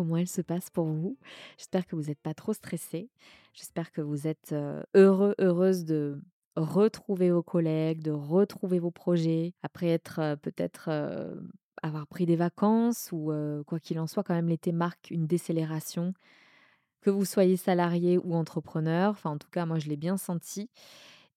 comment elle se passe pour vous J'espère que vous n'êtes pas trop stressé. J'espère que vous êtes heureux, heureuse de retrouver vos collègues, de retrouver vos projets, après être peut-être avoir pris des vacances ou quoi qu'il en soit, quand même l'été marque une décélération. Que vous soyez salarié ou entrepreneur, enfin en tout cas moi je l'ai bien senti.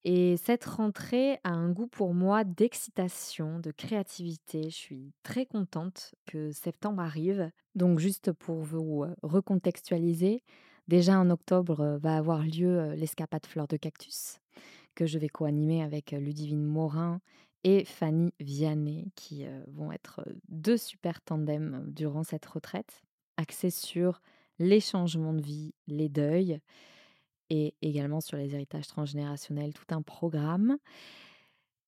Et cette rentrée a un goût pour moi d'excitation, de créativité. Je suis très contente que septembre arrive. Donc juste pour vous recontextualiser, déjà en octobre va avoir lieu l'escapade fleur de cactus que je vais co-animer avec Ludivine Morin et Fanny Vianney qui vont être deux super tandems durant cette retraite, axés sur les changements de vie, les deuils et également sur les héritages transgénérationnels, tout un programme.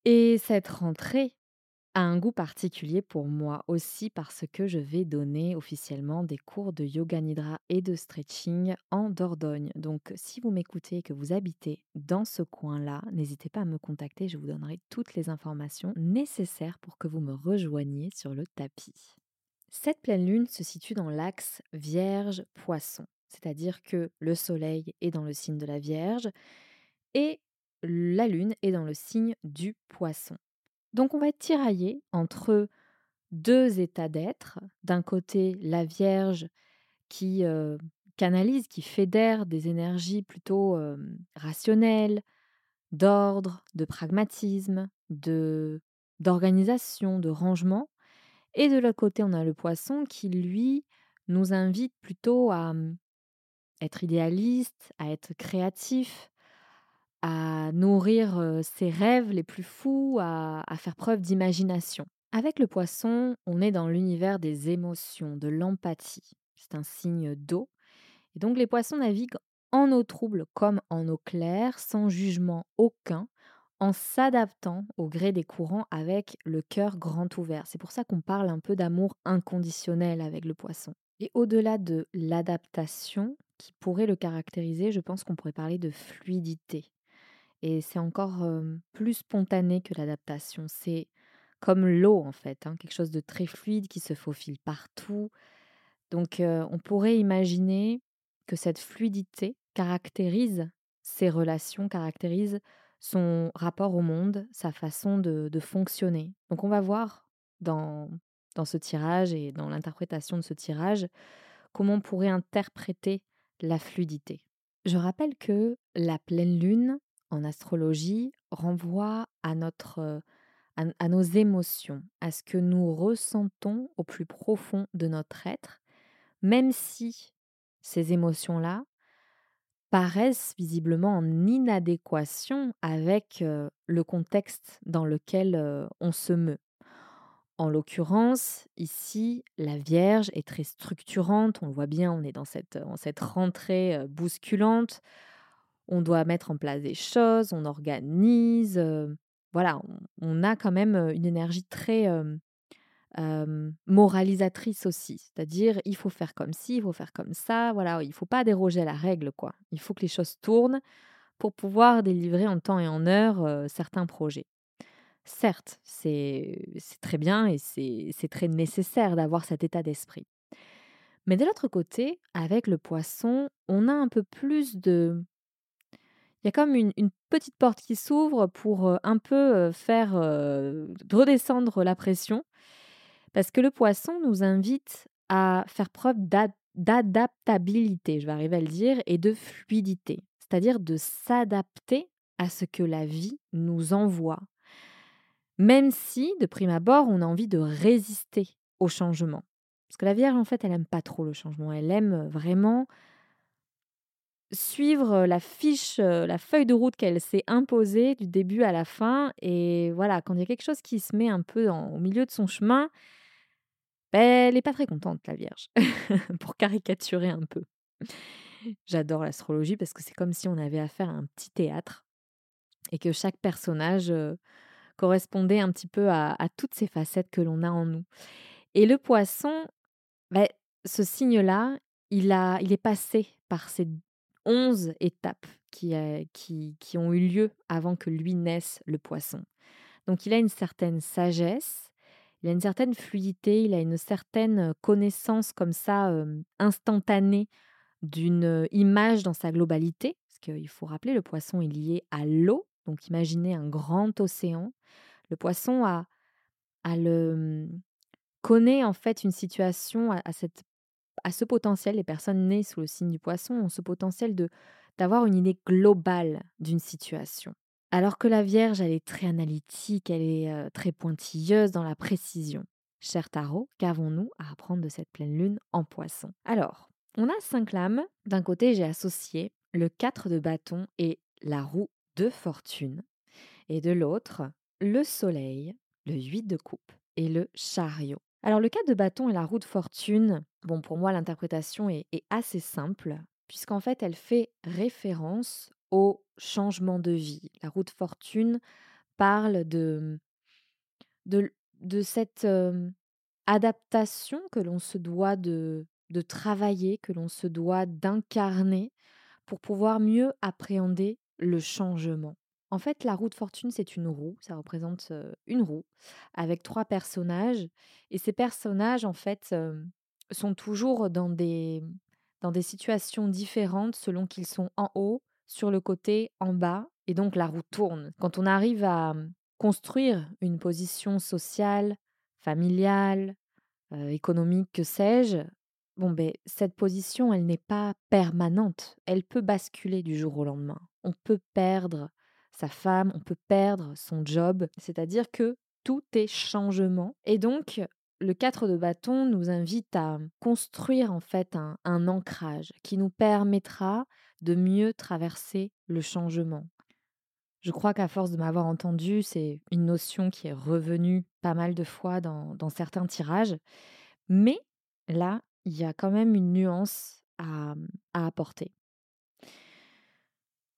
Et cette rentrée a un goût particulier pour moi aussi parce que je vais donner officiellement des cours de yoga nidra et de stretching en Dordogne. Donc si vous m'écoutez et que vous habitez dans ce coin-là, n'hésitez pas à me contacter, je vous donnerai toutes les informations nécessaires pour que vous me rejoigniez sur le tapis. Cette pleine lune se situe dans l'axe Vierge-Poisson c'est-à-dire que le Soleil est dans le signe de la Vierge et la Lune est dans le signe du Poisson. Donc on va être tiraillé entre deux états d'être. D'un côté, la Vierge qui canalise, qui fédère des énergies plutôt rationnelles, d'ordre, de pragmatisme, de d'organisation, de rangement. Et de l'autre côté, on a le poisson qui, lui, nous invite plutôt à être idéaliste, à être créatif, à nourrir ses rêves les plus fous, à, faire preuve d'imagination. Avec le poisson, on est dans l'univers des émotions, de l'empathie. C'est un signe d'eau. Et donc les poissons naviguent en eau trouble comme en eau claire, sans jugement aucun, en s'adaptant au gré des courants avec le cœur grand ouvert. C'est pour ça qu'on parle un peu d'amour inconditionnel avec le poisson. Et au-delà de l'adaptation qui pourrait le caractériser, je pense qu'on pourrait parler de fluidité. Et c'est encore plus spontané que l'adaptation. C'est comme l'eau en fait, hein, quelque chose de très fluide qui se faufile partout. Donc on pourrait imaginer que cette fluidité caractérise ses relations, caractérise son rapport au monde, sa façon de, de fonctionner. Donc on va voir dans dans ce tirage et dans l'interprétation de ce tirage, comment on pourrait interpréter la fluidité. Je rappelle que la pleine lune en astrologie renvoie à notre à, nos émotions, à ce que nous ressentons au plus profond de notre être, même si ces émotions-là paraissent visiblement en inadéquation avec le contexte dans lequel on se meut. En l'occurrence, ici, la Vierge est très structurante. On le voit bien, on est dans cette, cette rentrée bousculante. On doit mettre en place des choses, on organise. voilà, on, a quand même une énergie très moralisatrice aussi. C'est-à-dire, il faut faire comme ci, il faut faire comme ça. Voilà, il ne faut pas déroger à la règle, quoi. Il faut que les choses tournent pour pouvoir délivrer en temps et en heure certains projets. Certes, c'est très bien et c'est très nécessaire d'avoir cet état d'esprit. Mais de l'autre côté, avec le poisson, on a un peu plus de... Il y a comme une, petite porte qui s'ouvre pour un peu faire redescendre la pression, parce que le poisson nous invite à faire preuve d'adaptabilité, je vais arriver à le dire, et de fluidité, c'est-à-dire de s'adapter à ce que la vie nous envoie, même si, de prime abord, on a envie de résister au changement. Parce que la Vierge, en fait, elle n'aime pas trop le changement. Elle aime vraiment suivre la fiche, la feuille de route qu'elle s'est imposée du début à la fin. Et voilà, quand il y a quelque chose qui se met un peu au milieu de son chemin, ben, elle n'est pas très contente, la Vierge, pour caricaturer un peu. J'adore l'astrologie parce que c'est comme si on avait affaire à un petit théâtre et que chaque personnage correspondait un petit peu à, toutes ces facettes que l'on a en nous. Et le poisson, bah, ce signe-là, il, a, il est passé par ces onze étapes qui, qui, qui ont eu lieu avant que lui naisse le poisson. Donc il a une certaine sagesse, il a une certaine fluidité, il a une certaine connaissance comme ça instantanée d'une image dans sa globalité, parce qu'il faut rappeler, le poisson est lié à l'eau, donc imaginez un grand océan. Le poisson a, le, connaît en fait une situation à ce potentiel, les personnes nées sous le signe du poisson ont ce potentiel de d'avoir une idée globale d'une situation. Alors que la Vierge, elle est très analytique, elle est très pointilleuse dans la précision. Cher Tarot, qu'avons-nous à apprendre de cette pleine lune en poisson? Alors, on a cinq lames. D'un côté, j'ai associé le 4 de bâton et la roue de fortune. Et de l'autre, le soleil, le 8 de coupe et le chariot. Alors le 4 de bâton et la roue de fortune, bon pour moi l'interprétation est, assez simple, puisqu'en fait elle fait référence au changement de vie. La roue de fortune parle de, de cette adaptation que l'on se doit de, de travailler, que l'on se doit d'incarner pour pouvoir mieux appréhender le changement. En fait, la roue de fortune, c'est une roue, ça représente une roue avec trois personnages. Et ces personnages, en fait, sont toujours dans des, dans des situations différentes selon qu'ils sont en haut, sur le côté, en bas, et donc la roue tourne. Quand on arrive à mmh, construire une position sociale, familiale, économique, que sais-je, bon ben cette position, elle n'est pas permanente. Elle peut basculer du jour au lendemain. On peut perdre sa femme, on peut perdre son job, c'est-à-dire que tout est changement. Et donc, le 4 de bâton nous invite à construire en fait un, un ancrage qui nous permettra de mieux traverser le changement. Je crois qu'à force de m'avoir entendu, c'est une notion qui est revenue pas mal de fois dans, certains tirages. Mais là, il y a quand même une nuance à, apporter.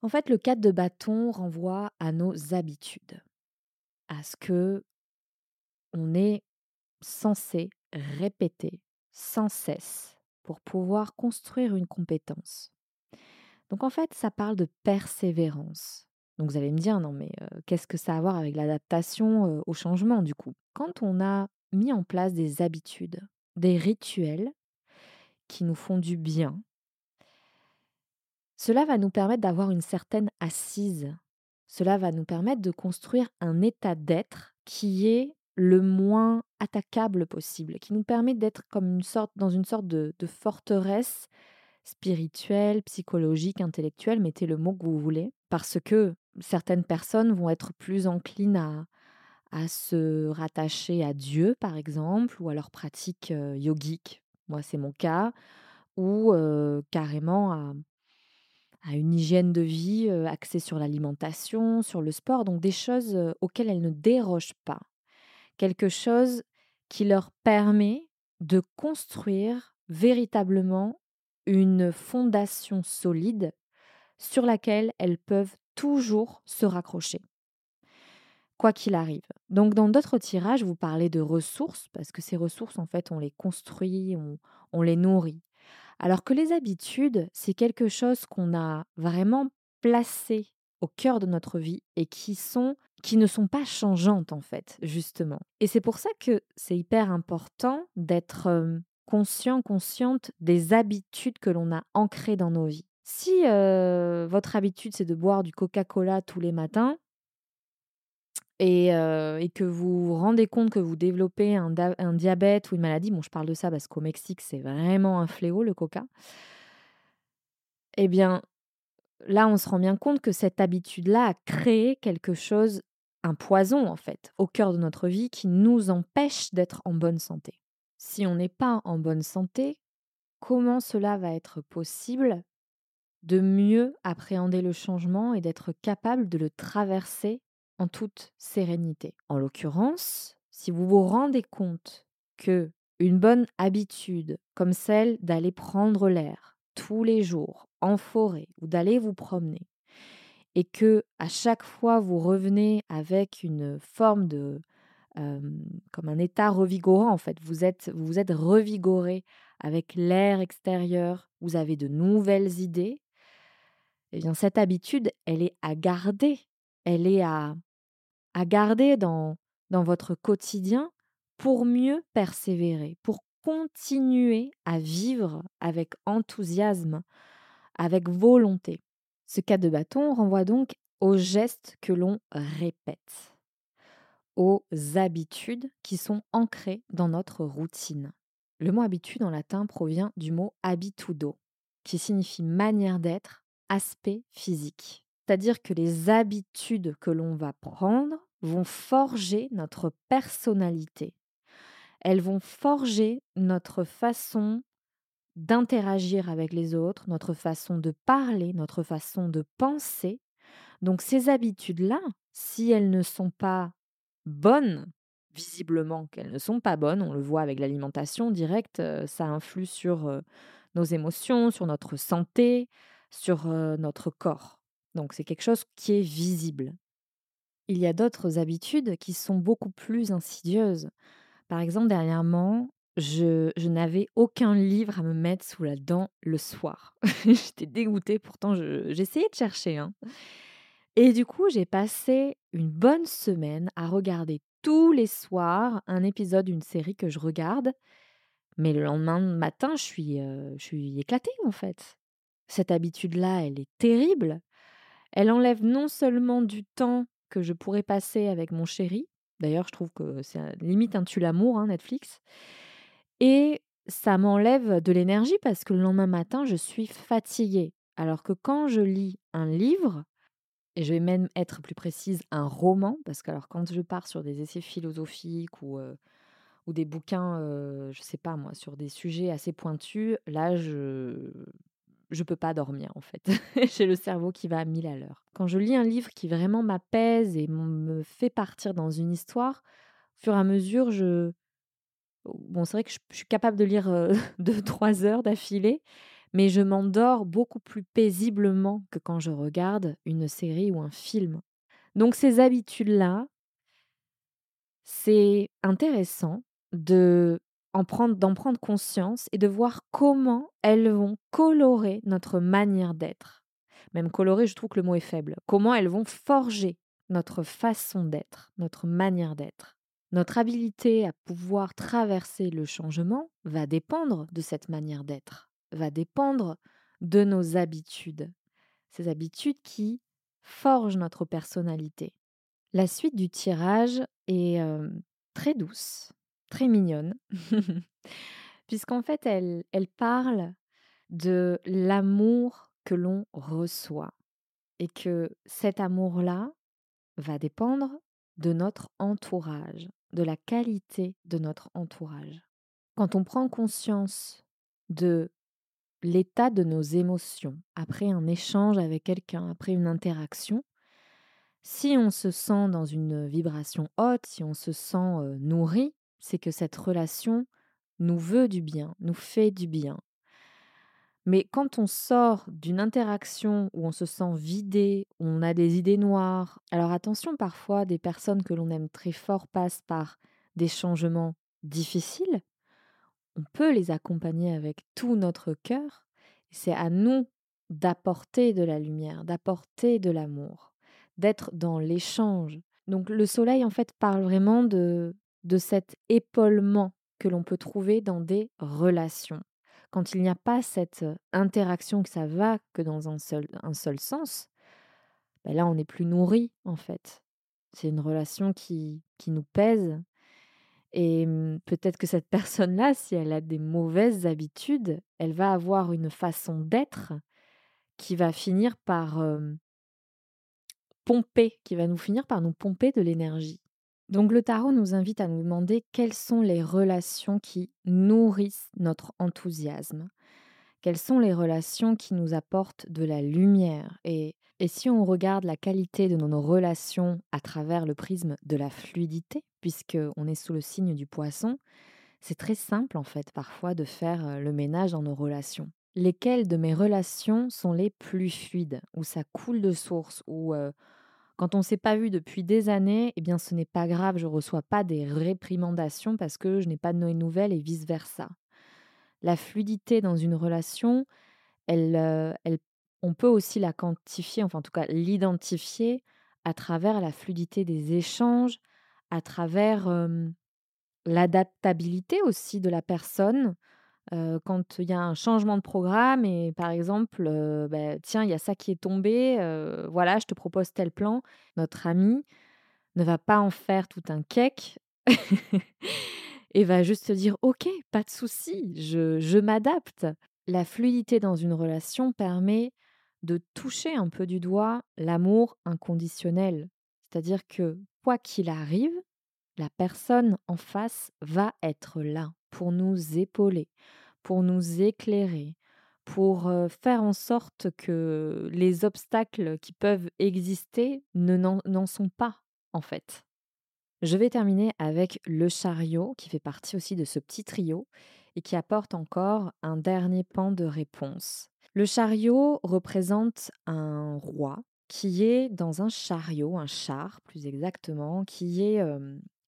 En fait, le 4 de bâton renvoie à nos habitudes, à ce que on est censé répéter sans cesse pour pouvoir construire une compétence. Donc en fait, ça parle de persévérance. Donc vous allez me dire, non mais qu'est-ce que ça a à voir avec l'adaptation au changement du coup? Quand on a mis en place des habitudes, des rituels qui nous font du bien, cela va nous permettre d'avoir une certaine assise. Cela va nous permettre de construire un état d'être qui est le moins attaquable possible, qui nous permet d'être comme une sorte, dans une sorte de, forteresse spirituelle, psychologique, intellectuelle, mettez le mot que vous voulez, parce que certaines personnes vont être plus enclines à, à se rattacher à Dieu, par exemple, ou à leur pratique yogique. Moi, c'est mon cas, ou carrément à, à, une hygiène de vie axée sur l'alimentation, sur le sport, donc des choses auxquelles elles ne dérogent pas. Quelque chose qui leur permet de construire véritablement une fondation solide sur laquelle elles peuvent toujours se raccrocher, quoi qu'il arrive. Donc dans d'autres tirages, vous parlez de ressources, parce que ces ressources, en fait, on les construit, on, les nourrit. Alors que les habitudes, c'est quelque chose qu'on a vraiment placé au cœur de notre vie et qui ne sont pas changeantes en fait, justement. Et c'est pour ça que c'est hyper important d'être conscient, consciente des habitudes que l'on a ancrées dans nos vies. Si votre habitude, c'est de boire du Coca-Cola tous les matins, et, que vous vous rendez compte que vous développez un, un, diabète ou une maladie, bon, je parle de ça parce qu'au Mexique, c'est vraiment un fléau, le coca, eh bien, là, on se rend bien compte que cette habitude-là a créé quelque chose, un poison en fait, au cœur de notre vie qui nous empêche d'être en bonne santé. Si on n'est pas en bonne santé, comment cela va être possible de mieux appréhender le changement et d'être capable de le traverser en toute sérénité En l'occurrence, si vous vous rendez compte que une bonne habitude comme celle d'aller prendre l'air tous les jours en forêt ou d'aller vous promener et que à chaque fois vous revenez avec une forme de comme un état revigorant en fait. Vous êtes, vous êtes revigoré avec l'air extérieur, vous avez de nouvelles idées. Eh bien, cette habitude, elle est à garder. Elle est à, à garder dans, dans votre quotidien pour mieux persévérer, pour continuer à vivre avec enthousiasme, avec volonté. Ce cas de bâton renvoie donc aux gestes que l'on répète aux habitudes qui sont ancrées dans notre routine. Le mot habitude en latin provient du mot habitudo, qui signifie manière d'être, aspect physique. C'est-à-dire que les habitudes que l'on va prendre vont forger notre personnalité. Elles vont forger notre façon d'interagir avec les autres, notre façon de parler, notre façon de penser. Donc ces habitudes-là, si elles ne sont pas bonnes, visiblement qu'elles ne sont pas bonnes, on le voit avec l'alimentation directe, ça influe sur nos émotions, sur notre santé, sur notre corps. Donc c'est quelque chose qui est visible. Il y a d'autres habitudes qui sont beaucoup plus insidieuses. Par exemple, dernièrement, je, n'avais aucun livre à me mettre sous la dent le soir. J'étais dégoûtée, pourtant j'essayais de chercher. Hein. Et du coup, j'ai passé une bonne semaine à regarder tous les soirs un épisode d'une série que je regarde. Mais le lendemain matin, je suis, je suis éclatée en fait. Cette habitude-là, elle est terrible. Elle enlève non seulement du temps que je pourrais passer avec mon chéri, d'ailleurs je trouve que c'est limite un tue l'amour, hein, Netflix, et ça m'enlève de l'énergie parce que le lendemain matin, je suis fatiguée. Alors que quand je lis un livre, et je vais même être plus précise, un roman, parce que alors quand je pars sur des essais philosophiques ou, ou des bouquins, je sais pas moi, sur des sujets assez pointus, là je je peux pas dormir en fait. J'ai le cerveau qui va à mille à l'heure. Quand je lis un livre qui vraiment m'apaise et me fait partir dans une histoire, au fur et à mesure, je bon, c'est vrai que je, suis capable de lire deux, trois heures d'affilée, mais je m'endors beaucoup plus paisiblement que quand je regarde une série ou un film. Donc ces habitudes-là, c'est intéressant de d'en prendre conscience et de voir comment elles vont colorer notre manière d'être. Même colorer, je trouve que le mot est faible. Comment elles vont forger notre façon d'être, notre manière d'être. Notre habilité à pouvoir traverser le changement va dépendre de cette manière d'être va dépendre de nos habitudes. Ces habitudes qui forgent notre personnalité. La suite du tirage est très douce, très mignonne, puisqu'en fait, elle, elle parle de l'amour que l'on reçoit et que cet amour-là va dépendre de notre entourage, de la qualité de notre entourage. Quand on prend conscience de l'état de nos émotions après un échange avec quelqu'un, après une interaction, si on se sent dans une vibration haute, si on se sent nourri, c'est que cette relation nous veut du bien, nous fait du bien. Mais quand on sort d'une interaction où on se sent vidé, on a des idées noires, alors attention, parfois des personnes que l'on aime très fort passent par des changements difficiles, on peut les accompagner avec tout notre cœur. C'est à nous d'apporter de la lumière, d'apporter de l'amour, d'être dans l'échange. Donc le soleil, en fait, parle vraiment de, de cet épaulement que l'on peut trouver dans des relations. Quand il n'y a pas cette interaction, que ça va que dans un seul, un seul sens, ben là, on n'est plus nourri, en fait. C'est une relation qui, qui nous pèse, et peut-être que cette personne-là, si elle a des mauvaises habitudes, elle va avoir une façon d'être qui va finir par pomper, qui va nous finir par nous pomper de l'énergie. Donc le tarot nous invite à nous demander quelles sont les relations qui nourrissent notre enthousiasme, quelles sont les relations qui nous apportent de la lumière. Et, si on regarde la qualité de nos relations à travers le prisme de la fluidité, puisqu'on est sous le signe du poisson, c'est très simple en fait parfois de faire le ménage dans nos relations. lesquelles de mes relations sont les plus fluides, où ça coule de source, où quand on ne s'est pas vu depuis des années, eh bien ce n'est pas grave, je ne reçois pas des réprimandations parce que je n'ai pas de nouvelles et vice-versa. La fluidité dans une relation, elle, elle, on peut aussi la quantifier, enfin en tout cas l'identifier à travers la fluidité des échanges, à travers l'adaptabilité aussi de la personne. Quand il y a un changement de programme et par exemple, bah, tiens, il y a ça qui est tombé, voilà, je te propose tel plan. Notre ami ne va pas en faire tout un cake et va juste te dire ok, pas de souci, je, je m'adapte. La fluidité dans une relation permet de toucher un peu du doigt l'amour inconditionnel. C'est-à-dire que quoi qu'il arrive, la personne en face va être là pour nous épauler, pour nous éclairer, pour faire en sorte que les obstacles qui peuvent exister n'en sont pas, en fait. Je vais terminer avec le chariot, qui fait partie aussi de ce petit trio et qui apporte encore un dernier pan de réponse. Le chariot représente un roi qui est dans un chariot, un char plus exactement, qui est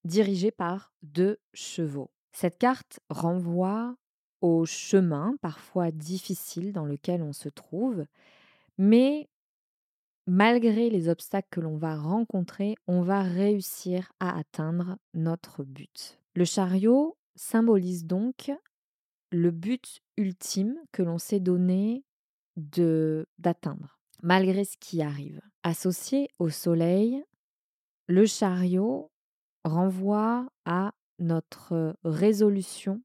dirigé par deux chevaux. Cette carte renvoie au chemin parfois difficile dans lequel on se trouve, mais malgré les obstacles que l'on va rencontrer, on va réussir à atteindre notre but. Le chariot symbolise donc le but ultime que l'on s'est donné d'atteindre, malgré ce qui arrive. Associé au soleil, le chariot renvoie à notre résolution,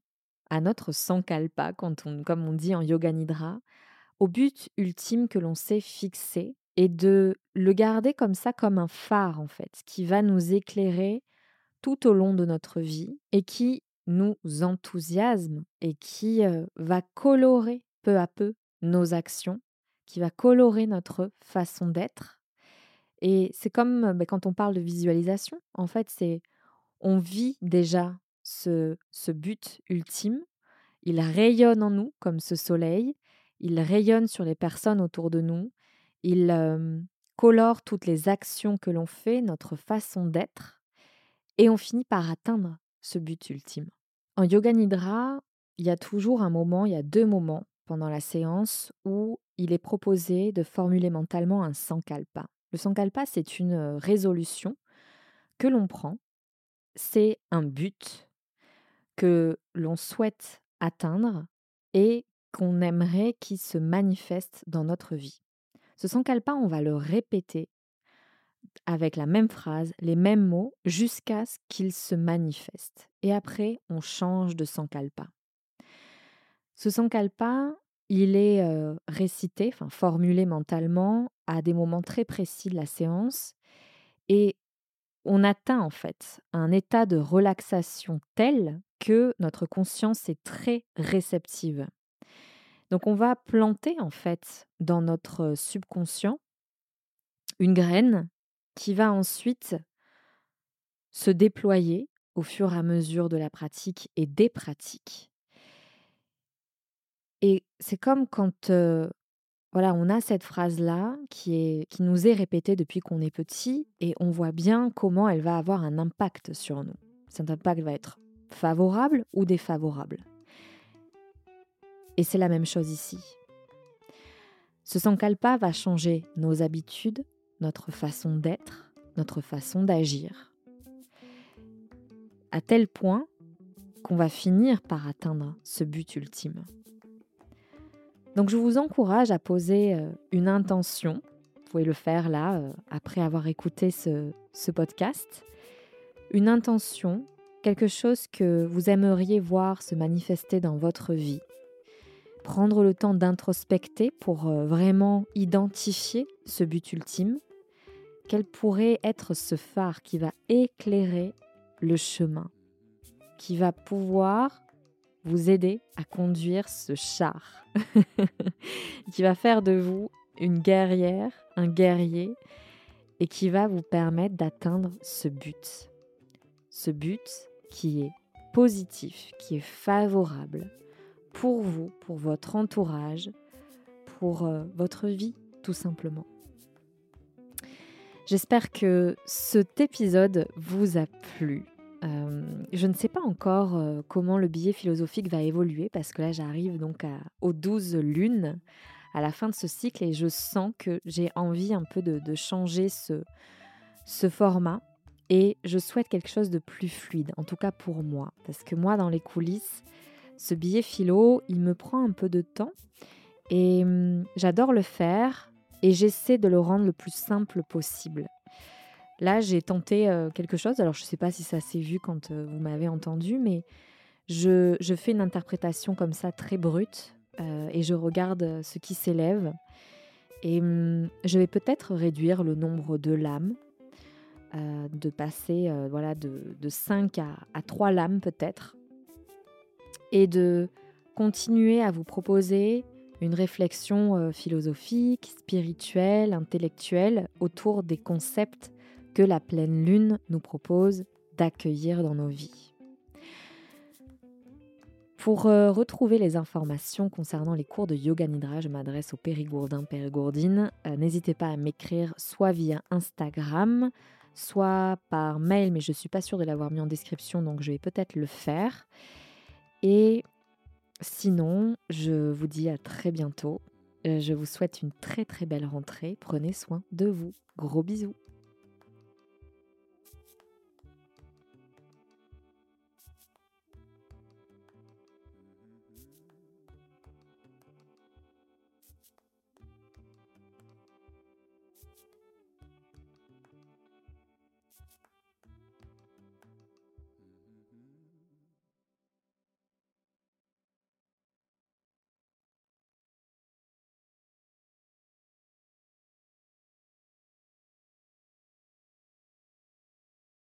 à notre sankalpa, quand comme on dit en yoga nidra, au but ultime que l'on s'est fixé et de le garder comme ça, comme un phare en fait, qui va nous éclairer tout au long de notre vie et qui nous enthousiasme et qui va colorer peu à peu nos actions, qui va colorer notre façon d'être. Et c'est comme bah, quand on parle de visualisation, en fait, c'est on vit déjà ce, ce but ultime. Il rayonne en nous comme ce soleil. Il rayonne sur les personnes autour de nous. Il colore toutes les actions que l'on fait, notre façon d'être. Et on finit par atteindre ce but ultime. En yoga nidra, il y a toujours un moment, il y a deux moments pendant la séance où il est proposé de formuler mentalement un sankalpa. Le sankalpa, c'est une résolution que l'on prend, c'est un but que l'on souhaite atteindre et qu'on aimerait qu'il se manifeste dans notre vie. Ce sankalpa, on va le répéter avec la même phrase, les mêmes mots, jusqu'à ce qu'il se manifeste. Et après, on change de sankalpa. Ce sankalpa, il est récité, formulé mentalement à des moments très précis de la séance et on atteint en fait un état de relaxation tel que notre conscience est très réceptive. Donc on va planter en fait dans notre subconscient une graine qui va ensuite se déployer au fur et à mesure de la pratique et des pratiques. Et c'est comme quand voilà, on a cette phrase-là qui, qui nous est répétée depuis qu'on est petit et on voit bien comment elle va avoir un impact sur nous. Cet impact va être favorable ou défavorable. Et c'est la même chose ici. Ce sankalpa va changer nos habitudes, notre façon d'être, notre façon d'agir, à tel point qu'on va finir par atteindre ce but ultime. Donc je vous encourage à poser euh, une intention. Vous pouvez le faire là, euh, après avoir écouté ce, ce podcast. Une intention, quelque chose que vous aimeriez voir se manifester dans votre vie. Prendre le temps d'introspecter pour euh, vraiment identifier ce but ultime. Quel pourrait être ce phare qui va éclairer le chemin, qui va pouvoir vous aider à conduire ce char qui va faire de vous une guerrière, un guerrier et qui va vous permettre d'atteindre ce but. Ce but qui est positif, qui est favorable pour vous, pour votre entourage, pour euh, votre vie tout simplement. J'espère que cet épisode vous a plu. Euh, je ne sais pas encore euh, comment le billet philosophique va évoluer parce que là j'arrive donc aux 12 lunes à la fin de ce cycle et je sens que j'ai envie un peu de, changer ce, format et je souhaite quelque chose de plus fluide, en tout cas pour moi. Parce que moi dans les coulisses, ce billet philo, il me prend un peu de temps et hum, j'adore le faire et j'essaie de le rendre le plus simple possible. Là, j'ai tenté euh, quelque chose, alors je ne sais pas si ça s'est vu quand euh, vous m'avez entendu, mais je, fais une interprétation comme ça très brute euh, et je regarde ce qui s'élève. Et hum, je vais peut-être réduire le nombre de lames, de passer voilà, de, de 5 à, à 3 lames peut-être, et de continuer à vous proposer une réflexion philosophique, spirituelle, intellectuelle autour des concepts la pleine lune nous propose d'accueillir dans nos vies. Pour retrouver les informations concernant les cours de Yoga Nidra, je m'adresse aux périgourdins, périgourdines. N'hésitez pas à m'écrire soit via Instagram, soit par mail, mais je ne suis pas sûre de l'avoir mis en description, donc je vais peut-être le faire. Et sinon, je vous dis à très bientôt. Je vous souhaite une très très belle rentrée. Prenez soin de vous. Gros bisous.